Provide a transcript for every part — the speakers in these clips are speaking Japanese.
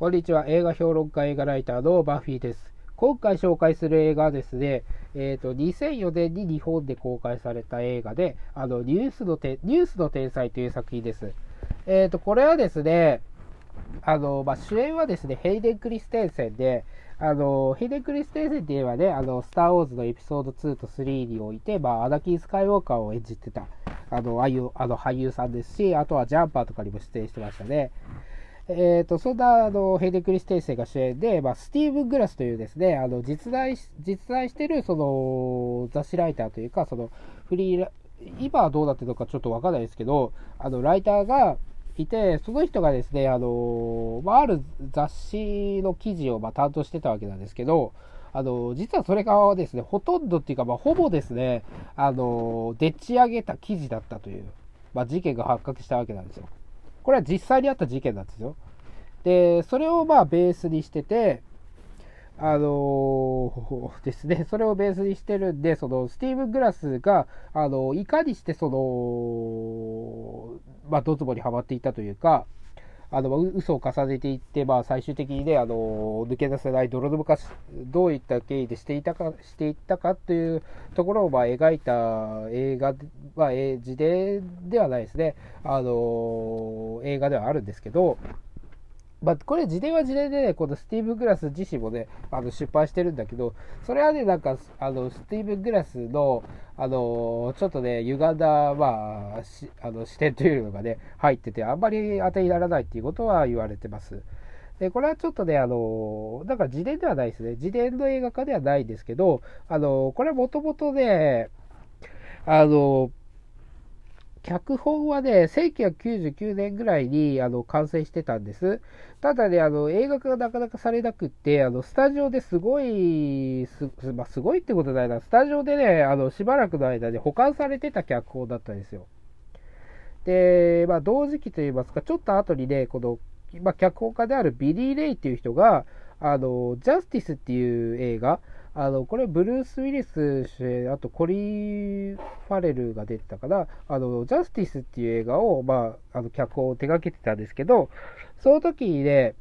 こんにちは。映画評論家、映画ライターのバッフィーです。今回紹介する映画はですね、えっ、ー、と、2004年に日本で公開された映画で、あの、ニュースのて、ニュースの天才という作品です。えっ、ー、と、これはですね、あの、まあ、主演はですね、ヘイデン・クリステンセンで、あの、ヘイデン・クリステンセンって言えばね、あの、スター・ウォーズのエピソード2と3において、まあ、アナキン・スカイウォーカーを演じてた、あの、ああいうあの俳優さんですし、あとはジャンパーとかにも出演してましたね。えーと、そんなあのヘイデ・クリステンセンが主演で、まあ、スティーブ・グラスというですね、あの実在実在してるその雑誌ライターというか、そのフリー今はどうなってるのかちょっとわかんないですけど、あのライターがいて、その人がですね、あのまあ、ある雑誌の記事をま担当してたわけなんですけど、あの実はそれがですね、ほとんどっていうか、まあ、ほぼですね、あのでっち上げた記事だったという、まあ、事件が発覚したわけなんですよ。これは実際にあった事件なんですよ。で、それをまあベースにしてて、あのー、ですね、それをベースにしてるんで、そのスティーブン・グラスが、あのいかにしてその、まあ、ドツボにはまっていたというか、あの、嘘を重ねていって、まあ、最終的にね、あの、抜け出せない泥沼化どういった経緯でしていたか、していったかというところを、まあ、描いた映画まあ、自伝ではないですね、あの、映画ではあるんですけど、まあ、これ、自伝は自伝でね、このスティーブ・グラス自身もね、あの出版してるんだけど、それはね、なんか、あの、スティーブ・グラスの、あの、ちょっとね、歪んだ、まあ、しあの視点というのがね、入ってて、あんまり当てにならないっていうことは言われてます。で、これはちょっとね、あの、だから自伝ではないですね。自伝の映画化ではないんですけど、あの、これはもともとね、あの、脚本はね、1999年ぐらいにあの完成してたんです。ただね、あの映画化がなかなかされなくって、あのスタジオですごい、す,、まあ、すごいってことないな、スタジオでね、あのしばらくの間で保管されてた脚本だったんですよ。で、まあ、同時期といいますか、ちょっと後にね、この、まあ、脚本家であるビリー・レイっていう人が、あの、ジャスティスっていう映画、あの、これ、ブルース・ウィリス主演、あとコリー・ファレルが出てたかな、あの、ジャスティスっていう映画を、まあ、あの、脚本を手掛けてたんですけど、その時にね、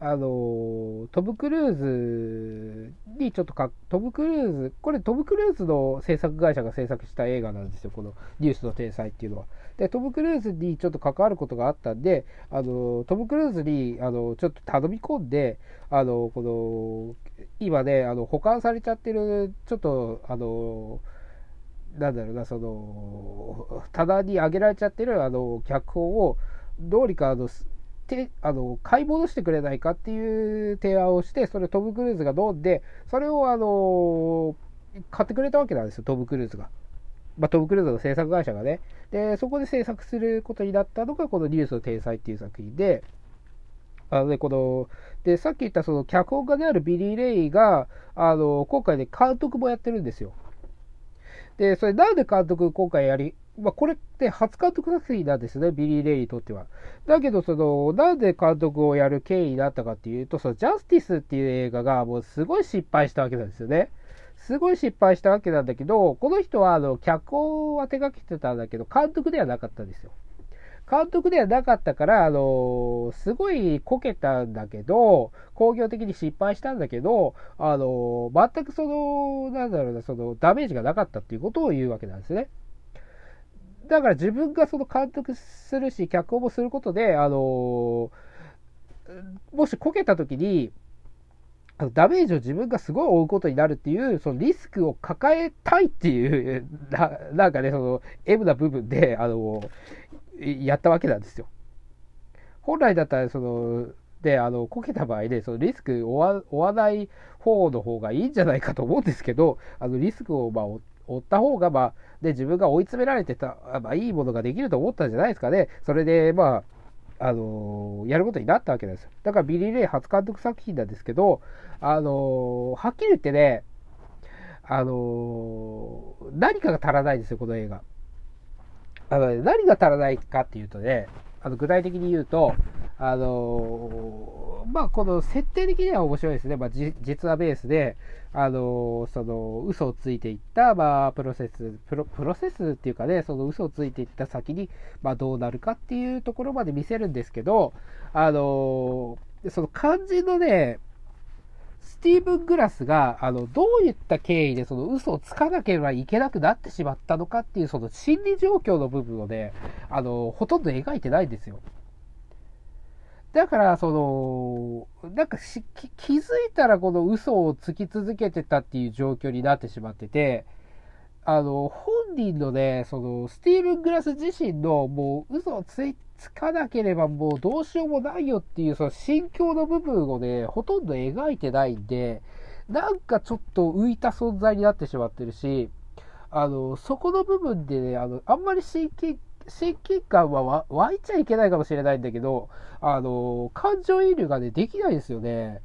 あの、トム・クルーズにちょっとか、トム・クルーズ、これトム・クルーズの制作会社が制作した映画なんですよ、このニュースの天才っていうのは。で、トム・クルーズにちょっと関わることがあったんで、あの、トム・クルーズに、あの、ちょっと頼み込んで、あの、この、今ね、あの、保管されちゃってる、ちょっと、あの、なんだろうな、その、棚に上げられちゃってる、あの、脚本を、どうにか、あの、てあの買い戻してくれないかっていう提案をして、それトム・クルーズが飲んで、それをあの買ってくれたわけなんですよ、トム・クルーズが。まあ、トム・クルーズの制作会社がね。で、そこで制作することになったのが、このニュースの天才っていう作品で、あのね、この、で、さっき言ったその脚本家であるビリー・レイが、あの、今回ね、監督もやってるんですよ。で、それなんで監督今回やり、まあ、これって初監督作品なんですね、ビリー・レイにとっては。だけど、その、なんで監督をやる経緯になったかっていうと、その、ジャスティスっていう映画がもうすごい失敗したわけなんですよね。すごい失敗したわけなんだけど、この人は、あの、脚本は手がけてたんだけど、監督ではなかったんですよ。監督ではなかったから、あの、すごいこけたんだけど、工業的に失敗したんだけど、あの、全くその、なんだろうな、その、ダメージがなかったっていうことを言うわけなんですね。だから自分がその監督するし、脚本もすることで、あのもしこけた時に、ダメージを自分がすごい負うことになるっていう、そのリスクを抱えたいっていう、ななんかね、その M な部分で、あのやったわけなんですよ。本来だったら、その、で、あの、こけた場合で、そのリスクを負わない方の方がいいんじゃないかと思うんですけど、あの、リスクを、まあ、負った方が、まあ、で、自分が追い詰められてた、まあ、いいものができると思ったんじゃないですかね。それで、まあ、あの、やることになったわけですよ。だからビリー・レイ初監督作品なんですけど、あの、はっきり言ってね、あの、何かが足らないんですよ、この映画。あの、何が足らないかっていうとね、あの具体的に言うと、あのまあ、この設定的には面白いですね。まあ、実話ベースで、あのその、嘘をついていった、まあ、プロセス、プロ、プロセスっていうかね、その嘘をついていった先に、まあ、どうなるかっていうところまで見せるんですけど、あので、その肝心のね、スティーブン・グラスが、あの、どういった経緯でその嘘をつかなければいけなくなってしまったのかっていう、その心理状況の部分をね、あの、ほとんど描いてないんですよ。だから、その、なんかし気づいたらこの嘘をつき続けてたっていう状況になってしまってて、あの、本人のね、その、スティーブン・グラス自身のもう嘘をついつかなければもうどうしようもないよっていうその心境の部分をね、ほとんど描いてないんで、なんかちょっと浮いた存在になってしまってるし、あの、そこの部分でね、あの、あんまり親近、親近感は湧いちゃいけないかもしれないんだけど、あの、感情移入がね、できないんですよね。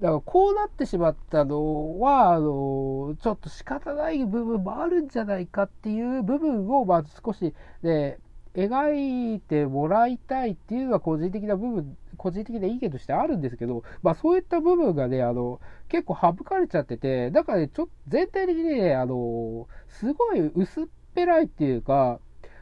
だからこうなってしまったのは、あの、ちょっと仕方ない部分もあるんじゃないかっていう部分を、まず少しね、描いてもらいたいっていうのは個人的な部分、個人的な意見としてあるんですけど、まあそういった部分がね、あの、結構省かれちゃってて、だからね、ちょっと全体的にね、あの、すごい薄っぺらいっていうか、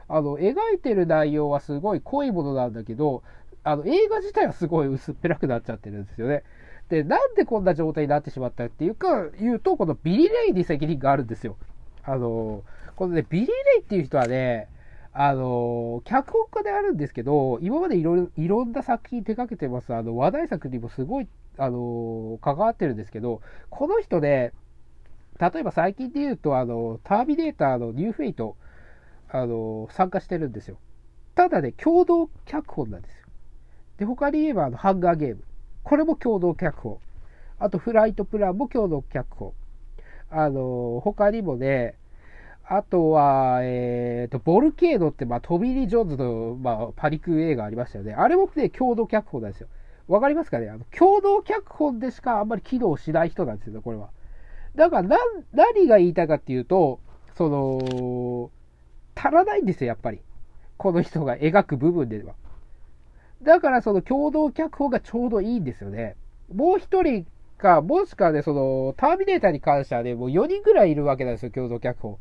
あの、描いてる内容はすごい濃いものなんだけど、あの、映画自体はすごい薄っぺらくなっちゃってるんですよね。で、なんでこんな状態になってしまったっていうか、言うと、このビリレイに責任があるんですよ。あの、このね、ビリレイっていう人はね、あの、脚本家であるんですけど、今までいろいろ、いろんな作品手掛けてます、あの、話題作にもすごい、あの、関わってるんですけど、この人で、例えば最近で言うと、あの、ターミネーターのニューフェイト、あの、参加してるんですよ。ただね、共同脚本なんですよ。で、他に言えば、あの、ハンガーゲーム。これも共同脚本。あと、フライトプランも共同脚本。あの、他にもね、あとは、えっ、ー、と、ボルケーノって、まあ、トミー・リー・ジョーンズの、まあ、パニック映画ありましたよね。あれもね、共同脚本なんですよ。わかりますかね？あの、共同脚本でしかあんまり機能しない人なんですよ、これは。だから、な、何が言いたいかっていうと、その、足らないんですよ、やっぱり。この人が描く部分では。だからその共同脚本がちょうどいいんですよね。もう一人か、もしくはね、その、ターミネーターに関してはね、もう4人ぐらいいるわけなんですよ、共同脚本。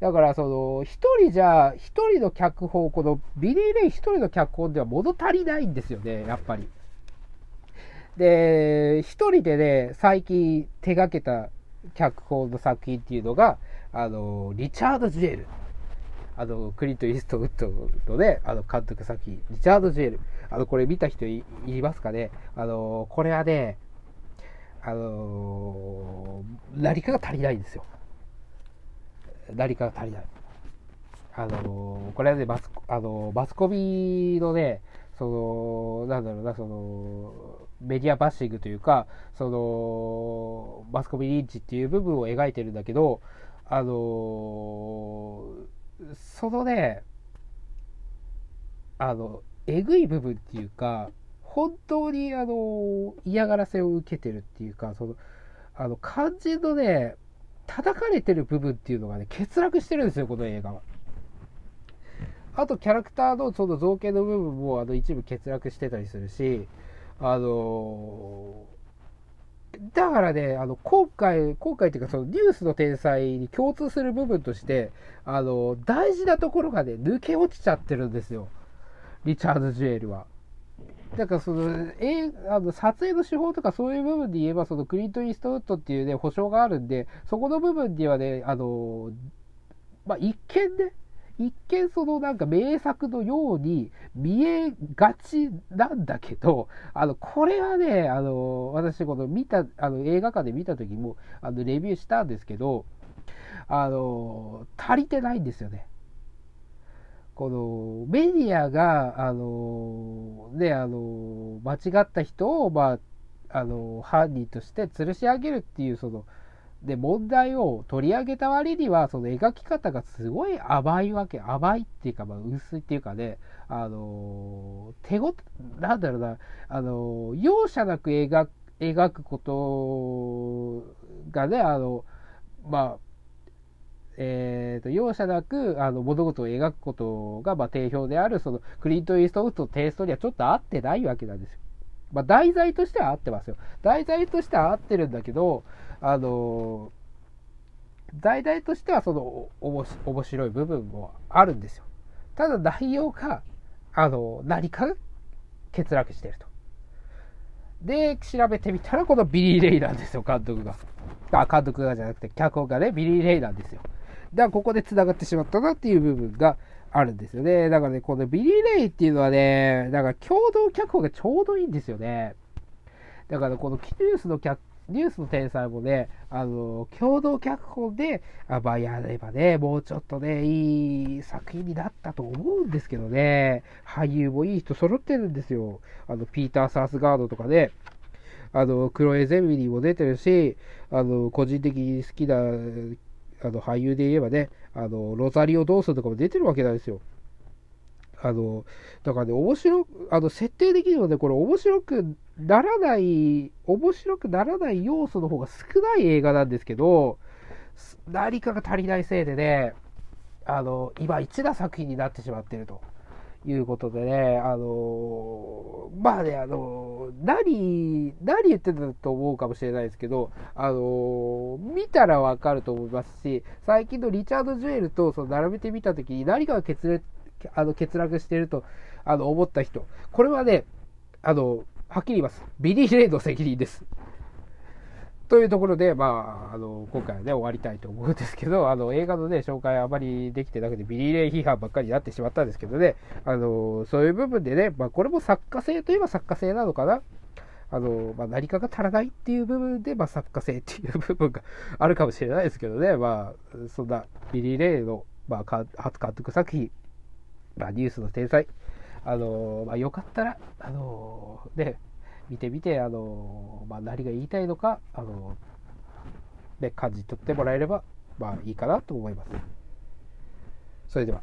だから、その、一人じゃ、一人の脚本、このビリー・レイ一人の脚本では物足りないんですよね、やっぱり。で、一人でね、最近手掛けた脚本の作品っていうのが、あの、リチャード・ジュエル。あの、クリント・イーストウッドのね、あの、監督作品、リチャード・ジュエル。あの、これ見た人いいますかね？あの、これはね、あの何かが足りないんですよ。何かが足りない。あのこれはね、マス、あのマスコミのね、その、なんだろうな、その、メディアバッシングというか、その、マスコミリンチっていう部分を描いてるんだけど、あのそのね、あの、えぐい部分っていうか、本当にあの、嫌がらせを受けてるっていうか、その、あの、肝心のね、叩かれてる部分っていうのがね、欠落してるんですよ、この映画は。あと、キャラクターのその造形の部分も、あの、一部欠落してたりするし、あのだからね、あの、今回、今回っていうか、そのニュースの天才に共通する部分として、あの、大事なところがね、抜け落ちちゃってるんですよ。リチャード・ジュエルは。だからその、えあの撮影の手法とかそういう部分で言えば、そのクリント・イーストウッドっていうね、保証があるんで、そこの部分にはね、あの、まあ、一見ね、一見そのなんか名作のように見えがちなんだけど、あの、これはね、あの、私この見た、あの、映画館で見た時も、あの、レビューしたんですけど、あの、足りてないんですよね。この、メディアが、あの、ね、あの、間違った人を、まあ、あの、犯人として吊るし上げるっていう、その、で、問題を取り上げた割には、その描き方がすごい甘いわけ、甘いっていうか、まあ、薄いっていうかね、あの、手ご、なんだろうな、あの、容赦なく描く、描くことがね、あの、まあ、えーと、容赦なくあの物事を描くことが、まあ、定評であるそのクリント・イーストウッドのテイストにはちょっと合ってないわけなんですよ。まあ、題材としては合ってますよ。題材としては合ってるんだけど、あの題材としてはその面白い部分もあるんですよ。ただ内容が、あの何か欠落してると。で、調べてみたら、このビリー・レイなんですよ、監督が。あ、監督がじゃなくて、脚本がね、ビリー・レイなんですよ。だから、ここで繋がってしまったなっていう部分があるんですよね。だからね、このビリー・レイっていうのはね、だから共同脚本がちょうどいいんですよね。だから、このキニュースの脚ニュースの天才もね、あの、共同脚本で、あまあ、やればね、もうちょっとね、いい作品になったと思うんですけどね、俳優もいい人揃ってるんですよ。あの、ピーター・サースガードとかね、あの、クロエ・ゼミニーも出てるし、あの、個人的に好きな、あの、俳優で言えばね、あの、ロザリオ・ドーソンとかも出てるわけなんですよ。あの、だからね、面白あの、設定的にはね、これ面白くならない、面白くならない要素の方が少ない映画なんですけど、何かが足りないせいでね、あの、今一打作品になってしまってるということでね、あの、まあね、あの、何、何言ってたと思うかもしれないですけど、あの、見たらわかると思いますし、最近のリチャード・ジュエルとその並べてみたときに何かが決裂あの欠落してるとあの思った人、これはね、あの、はっきり言います。ビリー・レイの責任です。というところで、まあ、あの、今回はね、終わりたいと思うんですけど、あの、映画のね、紹介あまりできてなくて、ビリー・レイ批判ばっかりになってしまったんですけどね、あの、そういう部分でね、まあ、これも作家性といえば作家性なのかな。あの、まあ、何かが足らないっていう部分で、まあ、作家性っていう部分があるかもしれないですけどね、まあ、そんな、ビリー・レイの、まあ、初監督作品、まあ、ニュースの天才、あのまあ、よかったら、あのね、見てみて、あのまあ、何が言いたいのか、あのね、感じ取ってもらえれば、まあいいかなと思います。それでは。